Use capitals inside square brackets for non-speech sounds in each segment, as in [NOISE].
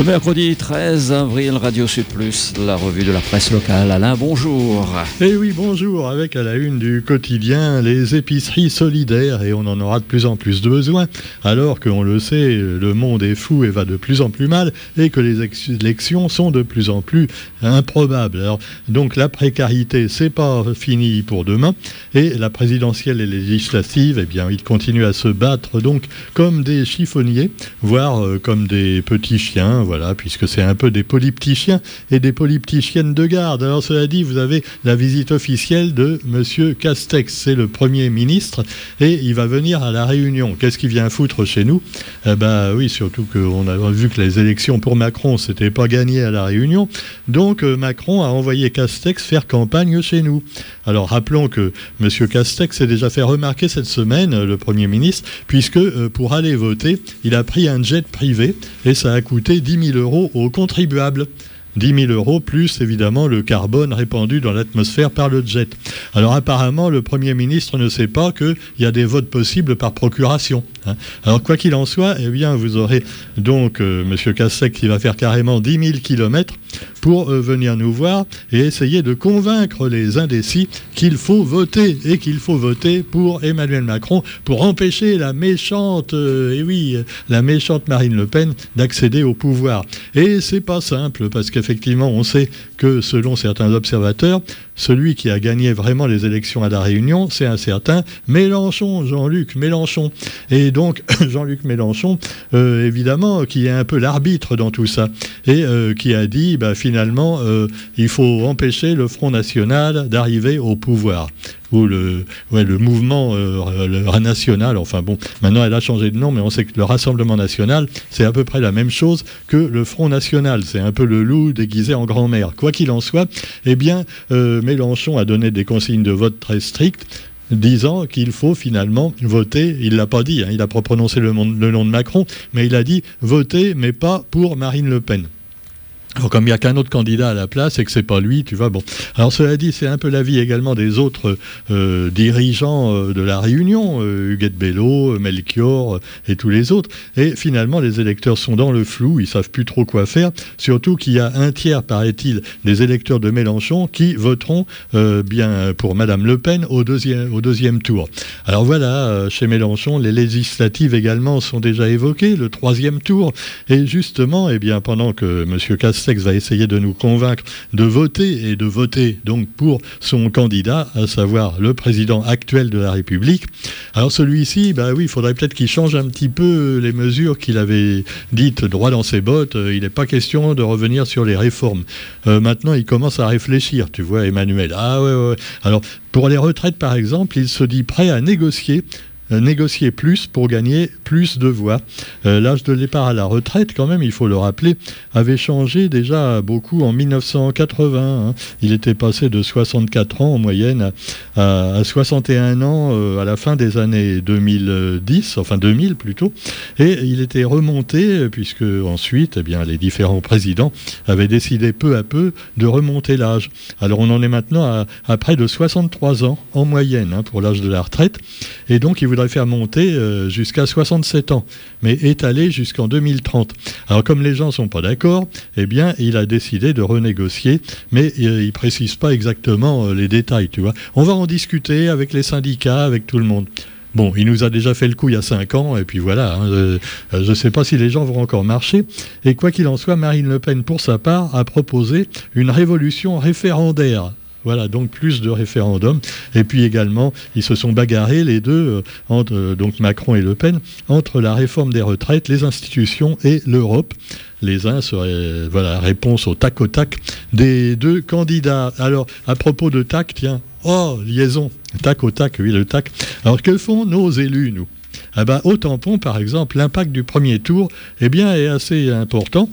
Le mercredi 13 avril, Radio Sud Plus, la revue de la presse locale. Alain, bonjour. Eh oui, bonjour. Avec à la une du quotidien les épiceries solidaires et on en aura de plus en plus de besoin. Alors qu'on le sait, le monde est fou et va de plus en plus mal et que les élections sont de plus en plus improbables. Donc la précarité, c'est pas fini pour demain et la présidentielle et législative, eh bien, ils continuent à se battre donc comme des chiffonniers, voire euh, comme des petits chiens voilà, puisque c'est un peu des polypticiens et des polypticiennes de garde. Alors cela dit, vous avez la visite officielle de Monsieur Castex, c'est le Premier ministre, et il va venir à la Réunion. Qu'est-ce qu'il vient foutre chez nous? Eh ben oui, surtout qu'on a vu que les élections pour Macron, c'était pas gagné à la Réunion. Donc euh, Macron a envoyé Castex faire campagne chez nous. Alors rappelons que Monsieur Castex s'est déjà fait remarquer cette semaine, le Premier ministre, puisque euh, pour aller voter, il a pris un jet privé et ça a coûté 10 000 euros aux contribuables. 10 000 euros, plus évidemment le carbone répandu dans l'atmosphère par le jet. Alors apparemment, le Premier ministre ne sait pas qu'il y a des votes possibles par procuration. Hein. Alors quoi qu'il en soit, eh bien, vous aurez donc euh, M. Cassec qui va faire carrément 10 000 kilomètres pour euh, venir nous voir et essayer de convaincre les indécis qu'il faut voter et qu'il faut voter pour Emmanuel Macron pour empêcher la méchante, euh, et oui, la méchante Marine Le Pen d'accéder au pouvoir. Et c'est pas simple parce qu'effectivement, on sait que selon certains observateurs, celui qui a gagné vraiment les élections à la Réunion, c'est un certain Mélenchon, Jean-Luc Mélenchon. Et donc, [LAUGHS] Jean-Luc Mélenchon, euh, évidemment, qui est un peu l'arbitre dans tout ça, et euh, qui a dit, bah, finalement, euh, il faut empêcher le Front National d'arriver au pouvoir ou le, mouvement euh, national. Enfin bon, maintenant elle a changé de nom, mais on sait que le Rassemblement national, c'est à peu près la même chose que le Front national. C'est un peu le loup déguisé en grand-mère. Quoi qu'il en soit, eh bien, euh, Mélenchon a donné des consignes de vote très strictes disant qu'il faut finalement voter, il l'a pas dit, hein, il n'a pas prononcé le, le nom de Macron, mais il a dit voter, mais pas pour Marine Le Pen. Alors, comme il n'y a qu'un autre candidat à la place et que c'est pas lui, tu vois, bon. Alors, cela dit, c'est un peu l'avis également des autres euh, dirigeants euh, de la Réunion, euh, Huguette Bello, Melchior et tous les autres. Et finalement, les électeurs sont dans le flou, ils savent plus trop quoi faire. Surtout qu'il y a un tiers, paraît-il, des électeurs de Mélenchon qui voteront bien pour Madame Le Pen au deuxième, tour. Alors voilà, chez Mélenchon, les législatives également sont déjà évoquées, le troisième tour. Et justement, eh bien, pendant que M. Cass Va essayer de nous convaincre de voter et de voter donc pour son candidat, à savoir le président actuel de la République. Alors celui-ci, bah oui, il faudrait peut-être qu'il change un petit peu les mesures qu'il avait dites droit dans ses bottes. Euh, il n'est pas question de revenir sur les réformes. Euh, maintenant, il commence à réfléchir, tu vois, Emmanuel. Ah ouais, ouais. Alors pour les retraites, par exemple, il se dit prêt à négocier négocier plus pour gagner plus de voix. Euh, l'âge de départ à la retraite, quand même, il faut le rappeler, avait changé déjà beaucoup en 1980. Hein. Il était passé de 64 ans en moyenne à, 61 ans euh, à la fin des années 2010, enfin 2000 plutôt, et il était remonté puisque ensuite, eh bien, les différents présidents avaient décidé peu à peu de remonter l'âge. Alors on en est maintenant à, près de 63 ans en moyenne hein, pour l'âge de la retraite, et donc il voudrait faire monter euh, jusqu'à 67 ans, mais étaler jusqu'en 2030. Alors comme les gens ne sont pas d'accord, eh bien il a décidé de renégocier, mais il ne précise pas exactement euh, les détails, tu vois. On va en discuter avec les syndicats, avec tout le monde. Bon, il nous a déjà fait le coup il y a 5 ans, et puis voilà, hein, euh, je ne sais pas si les gens vont encore marcher. Et quoi qu'il en soit, Marine Le Pen, pour sa part, a proposé une révolution référendaire voilà, donc plus de référendums. Et puis également, ils se sont bagarrés, les deux, euh, euh, donc Macron et Le Pen, entre la réforme des retraites, les institutions et l'Europe. Les uns seraient, voilà, réponse au tac au tac des deux candidats. Alors, à propos de tac, tiens, oh, liaison, tac au tac, oui, le tac. Alors, que font nos élus, nous? Ah ben, Au tampon, par exemple, l'impact du premier tour eh bien, est assez important.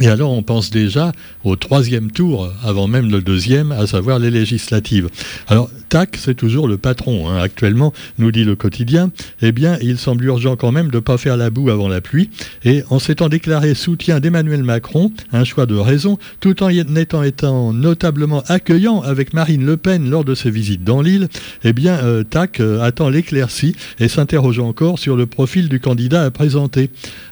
Et alors on pense déjà au troisième tour, avant même le deuxième, à savoir les législatives. Alors TAC, c'est toujours le patron. Hein. Actuellement, nous dit le quotidien, eh bien, il semble urgent quand même de ne pas faire la boue avant la pluie. Et en s'étant déclaré soutien d'Emmanuel Macron, un choix de raison, tout en étant, étant notablement accueillant avec Marine Le Pen lors de ses visites dans l'île, eh bien, euh, TAC euh, attend l'éclaircie et s'interroge encore sur le profil du candidat à présenter.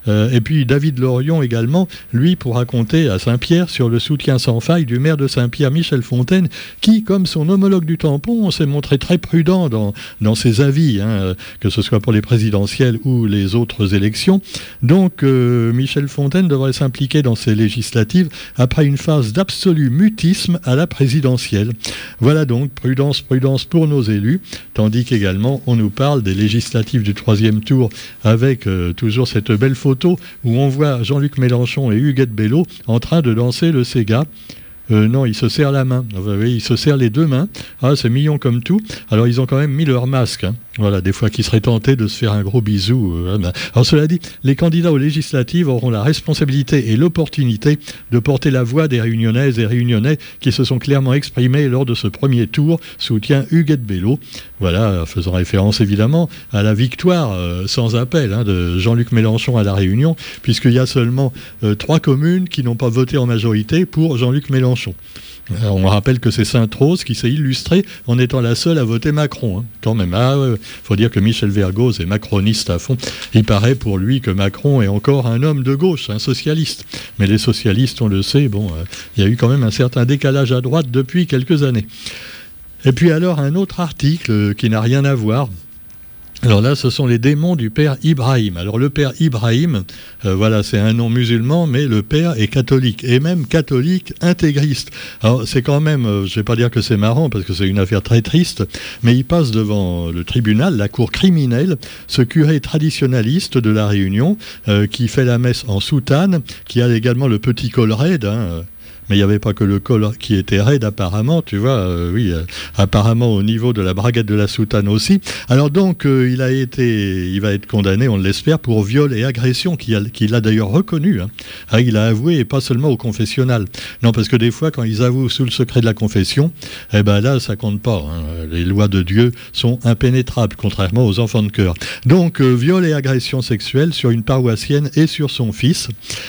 Euh, et puis David Lorion également, lui, pour raconter à Saint-Pierre sur le soutien sans faille du maire de Saint-Pierre, Michel Fontaine, qui, comme son homologue du tampon, s'est montré très prudent dans, dans ses avis, hein, que ce soit pour les présidentielles ou les autres élections. Donc euh, Michel Fontaine devrait s'impliquer dans ces législatives après une phase d'absolu mutisme à la présidentielle. Voilà donc prudence, prudence pour nos élus, tandis qu'également on nous parle des législatives du troisième tour avec euh, toujours cette belle photo où on voit Jean-Luc Mélenchon et Huguette Bello en train de danser le Sega. Euh, non, ils se serrent la main. Ils se serrent les deux mains. Ah, c'est mignon comme tout. Alors, ils ont quand même mis leur masque. Hein. Voilà, des fois qu'ils seraient tentés de se faire un gros bisou. Euh, ben. Alors cela dit, les candidats aux législatives auront la responsabilité et l'opportunité de porter la voix des réunionnaises et réunionnais qui se sont clairement exprimés lors de ce premier tour, soutien Huguette Bello. Voilà, faisant référence évidemment à la victoire euh, sans appel hein, de Jean-Luc Mélenchon à La Réunion, puisqu'il y a seulement euh, trois communes qui n'ont pas voté en majorité pour Jean-Luc Mélenchon. Euh, on rappelle que c'est Sainte-Rose qui s'est illustrée en étant la seule à voter Macron. Hein. Quand même, il ah, faut dire que Michel Vergoz est macroniste à fond. Il paraît pour lui que Macron est encore un homme de gauche, un socialiste. Mais les socialistes, on le sait, bon, euh, il y a eu quand même un certain décalage à droite depuis quelques années. Et puis alors un autre article qui n'a rien à voir, alors là, ce sont les démons du père Ibrahim. Alors le père Ibrahim, euh, voilà, c'est un nom musulman, mais le père est catholique, et même catholique intégriste. Alors c'est quand même, euh, je ne vais pas dire que c'est marrant, parce que c'est une affaire très triste, mais il passe devant le tribunal, la cour criminelle, ce curé traditionnaliste de la Réunion, euh, qui fait la messe en soutane, qui a également le petit col mais il n'y avait pas que le col qui était raide apparemment, tu vois, euh, oui, euh, apparemment au niveau de la braguette de la soutane aussi. Alors donc, euh, il a été, il va être condamné, on l'espère, pour viol et agression, qu'il a, d'ailleurs reconnu. Hein. Ah, il a avoué, et pas seulement au confessionnal. Non, parce que des fois, quand ils avouent sous le secret de la confession, eh ben là, ça compte pas. Hein. Les lois de Dieu sont impénétrables, contrairement aux enfants de cœur. Donc, viol et agression sexuelle sur une paroissienne et sur son fils.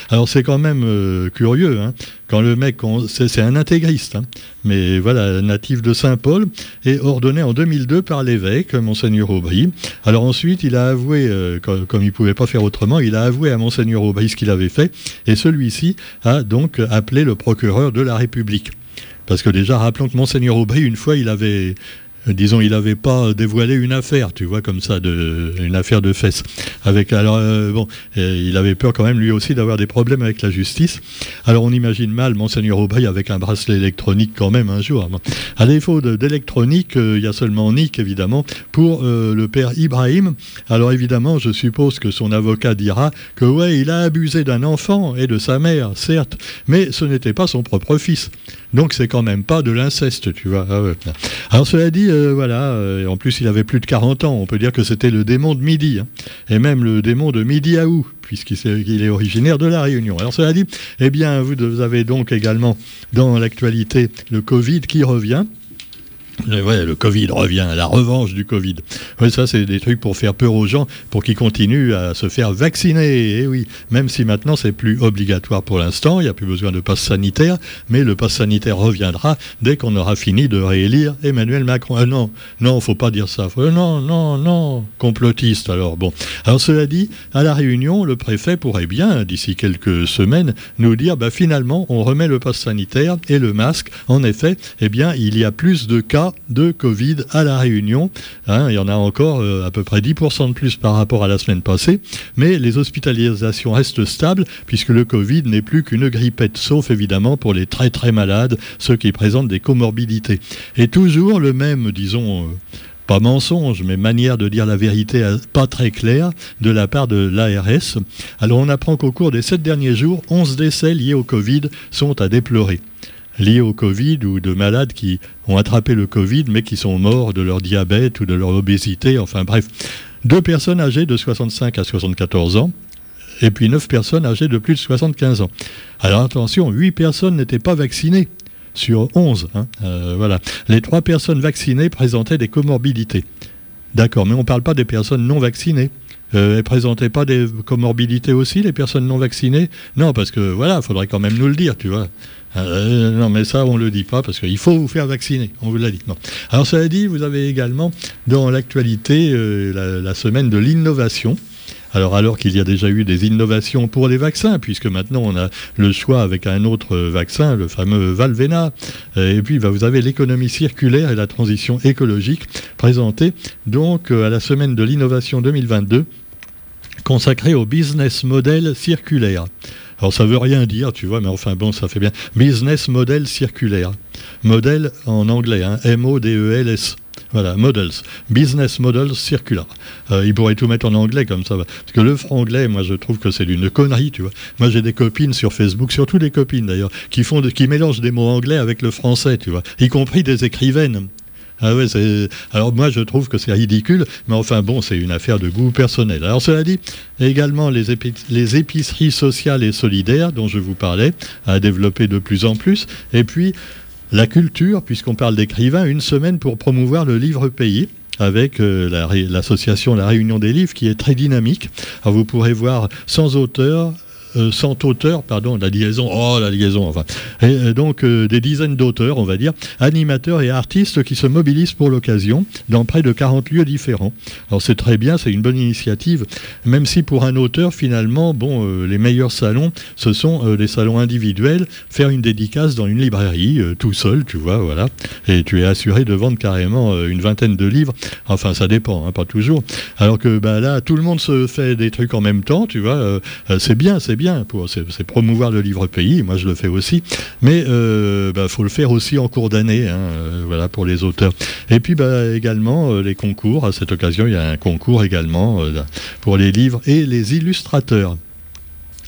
Alors c'est quand même curieux, hein, quand le mec, c'est un intégriste, hein. mais voilà, natif de Saint-Paul, et ordonné en 2002 par l'évêque, Monseigneur Aubry. Alors ensuite, il a avoué, euh, comme, il ne pouvait pas faire autrement, il a avoué à Monseigneur Aubry ce qu'il avait fait, et celui-ci a donc appelé le procureur de la République. Parce que déjà, rappelons que Monseigneur Aubry, une fois, il avait disons, il n'avait pas dévoilé une affaire, tu vois, comme ça, une affaire de fesses. Avec, alors, euh, bon, il avait peur quand même, lui aussi, d'avoir des problèmes avec la justice. Alors, on imagine mal Monseigneur Aubry avec un bracelet électronique quand même un jour. À défaut d'électronique, euh, il y a seulement Nick, évidemment, pour le père Ibrahim. Alors, évidemment, je suppose que son avocat dira que, ouais, il a abusé d'un enfant et de sa mère, certes, mais ce n'était pas son propre fils. Donc c'est quand même pas de l'inceste, tu vois. Ah Alors cela dit, euh, voilà, euh, en plus il avait plus de 40 ans, on peut dire que c'était le démon de Midi, hein. et même le démon de Midi Aou, puisqu'il est, originaire de la Réunion. Alors cela dit, eh bien vous avez donc également dans l'actualité le Covid qui revient. Ouais, le Covid revient, la revanche du Covid. Ouais, ça, c'est des trucs pour faire peur aux gens, pour qu'ils continuent à se faire vacciner. Et eh oui, même si maintenant c'est plus obligatoire pour l'instant, il n'y a plus besoin de passe sanitaire, mais le passe sanitaire reviendra dès qu'on aura fini de réélire Emmanuel Macron. Ah non, non, faut pas dire ça. non, non, non, complotiste. Alors bon. Alors cela dit, à la Réunion, le préfet pourrait bien, d'ici quelques semaines, nous dire, bah, finalement, on remet le passe sanitaire et le masque. En effet, eh bien, il y a plus de cas de Covid à La Réunion. Hein, il y en a encore euh, à peu près 10% de plus par rapport à la semaine passée, mais les hospitalisations restent stables puisque le Covid n'est plus qu'une grippette, sauf évidemment pour les très très malades, ceux qui présentent des comorbidités. Et toujours le même, disons, euh, pas mensonge, mais manière de dire la vérité euh, pas très claire de la part de l'ARS. Alors on apprend qu'au cours des sept derniers jours, 11 décès liés au Covid sont à déplorer liés au Covid ou de malades qui ont attrapé le Covid mais qui sont morts de leur diabète ou de leur obésité, enfin bref. Deux personnes âgées de 65 à 74 ans et puis neuf personnes âgées de plus de 75 ans. Alors attention, huit personnes n'étaient pas vaccinées sur 11. Hein. voilà. Les trois personnes vaccinées présentaient des comorbidités. D'accord, mais on ne parle pas des personnes non vaccinées. Euh, elles ne présentaient pas des comorbidités aussi, les personnes non vaccinées? Non, parce que voilà, il faudrait quand même nous le dire, tu vois. Euh, non, mais ça, on ne le dit pas parce qu'il faut vous faire vacciner. On vous l'a dit. Alors, ça a dit, vous avez également dans l'actualité euh, la, semaine de l'innovation. Alors, alors qu'il y a déjà eu des innovations pour les vaccins, puisque maintenant on a le choix avec un autre vaccin, le fameux Valvena. Et puis, bah, vous avez l'économie circulaire et la transition écologique présentée donc à la semaine de l'innovation 2022 consacrée au business model circulaire. Alors ça veut rien dire, tu vois, mais enfin bon, ça fait bien. Business model circulaire. Modèle en anglais, hein, M-O-D-E-L-S. Voilà, models. Business models circular. Euh, il pourrait tout mettre en anglais comme ça. Parce que le franglais, moi, je trouve que c'est une connerie, tu vois. Moi, j'ai des copines sur Facebook, surtout des copines d'ailleurs, qui, font qui mélangent des mots anglais avec le français, tu vois. Y compris des écrivaines. Ah alors moi je trouve que c'est ridicule, mais enfin bon, c'est une affaire de goût personnel. Alors cela dit, également les, les épiceries sociales et solidaires dont je vous parlais, à développer de plus en plus, et puis la culture, puisqu'on parle d'écrivains, une semaine pour promouvoir le livre pays avec euh, l'association la, Réunion des livres qui est très dynamique. Alors vous pourrez voir sans auteur euh, cent auteurs, pardon, la liaison, oh la liaison, enfin, et euh, donc euh, des dizaines d'auteurs, on va dire, animateurs et artistes qui se mobilisent pour l'occasion dans près de 40 lieux différents. Alors c'est très bien, c'est une bonne initiative, même si pour un auteur, finalement, bon, les meilleurs salons, ce sont les salons individuels, faire une dédicace dans une librairie, tout seul, tu vois, voilà, et tu es assuré de vendre carrément une vingtaine de livres, enfin ça dépend, hein, pas toujours, alors que bah, là, tout le monde se fait des trucs en même temps, tu vois, c'est bien, c'est bien c'est promouvoir le livre pays. Moi, je le fais aussi, mais il euh, bah, faut le faire aussi en cours d'année, hein, euh, voilà pour les auteurs. Et puis bah, également euh, les concours. À cette occasion, il y a un concours également pour les livres et les illustrateurs.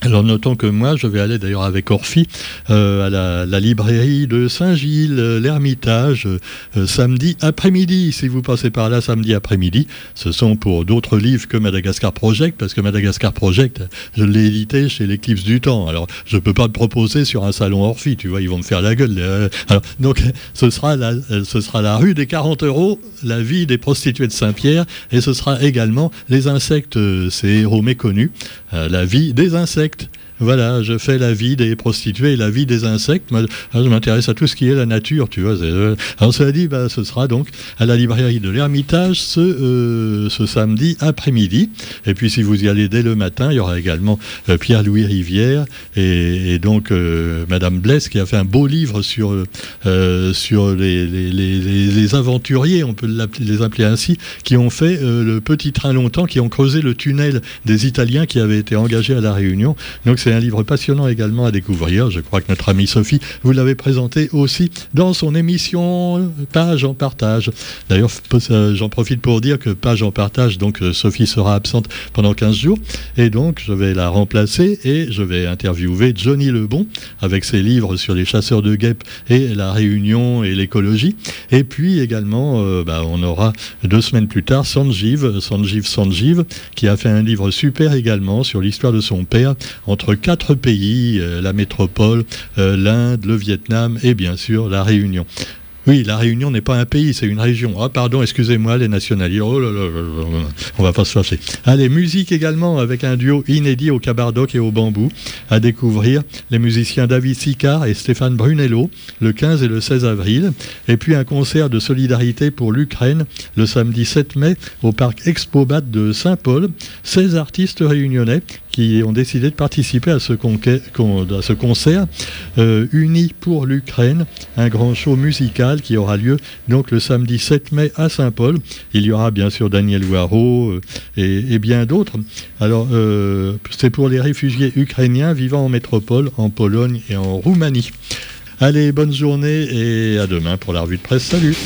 Alors notons que moi, je vais aller d'ailleurs avec Orphy euh, à la, librairie de Saint-Gilles, euh, l'Ermitage, euh, samedi après-midi. Si vous passez par là samedi après-midi, ce sont pour d'autres livres que Madagascar Project, parce que Madagascar Project, je l'ai édité chez l'Eclipse du Temps. Alors je ne peux pas le proposer sur un salon Orphy, tu vois, ils vont me faire la gueule. Donc [LAUGHS] ce sera, la, ce sera la rue des 40 euros, la vie des prostituées de Saint-Pierre, et ce sera également les insectes, ces héros méconnus, la vie des insectes district voilà, je fais la vie des prostituées la vie des insectes. Je m'intéresse à tout ce qui est la nature, tu vois. Euh, alors, cela dit, bah, ce sera donc à la librairie de l'Ermitage ce, euh, ce samedi après-midi. Et puis, si vous y allez dès le matin, il y aura également euh, Pierre-Louis Rivière et, donc Madame Blesse qui a fait un beau livre sur, sur les, les, les, aventuriers, on peut les appeler ainsi, qui ont fait le petit train longtemps, qui ont creusé le tunnel des Italiens qui avaient été engagés à La Réunion. Donc, c'est un livre passionnant également à découvrir. Je crois que notre amie Sophie vous l'avez présenté aussi dans son émission Page en partage. D'ailleurs, euh, j'en profite pour dire que Page en partage, donc euh, Sophie sera absente pendant 15 jours. Et donc, je vais la remplacer et je vais interviewer Johnny Lebon avec ses livres sur les chasseurs de guêpes et la réunion et l'écologie. Et puis également, euh, bah, on aura deux semaines plus tard Sanjiv, Sanjiv Sanjiv, qui a fait un livre super également sur l'histoire de son père entre quatre pays, euh, la métropole, euh, l'Inde, le Vietnam et bien sûr la Réunion. Oui, la Réunion n'est pas un pays, c'est une région. Ah, pardon, excusez-moi, les nationalistes. Oh là là, on va pas se fâcher. Allez, musique également avec un duo inédit au cabardoc et au bambou à découvrir les musiciens David Sicard et Stéphane Brunello le 15 et le 16 avril. Et puis un concert de solidarité pour l'Ukraine le samedi 7 mai au parc Expobat de Saint-Paul. 16 artistes réunionnais qui ont décidé de participer à ce, concert euh, Unis pour l'Ukraine, un grand show musical qui aura lieu donc le samedi 7 mai à Saint-Paul. Il y aura bien sûr Daniel Waro euh, et, bien d'autres. Alors, euh, c'est pour les réfugiés ukrainiens vivant en métropole, en Pologne et en Roumanie. Allez, bonne journée et à demain pour la revue de presse. Salut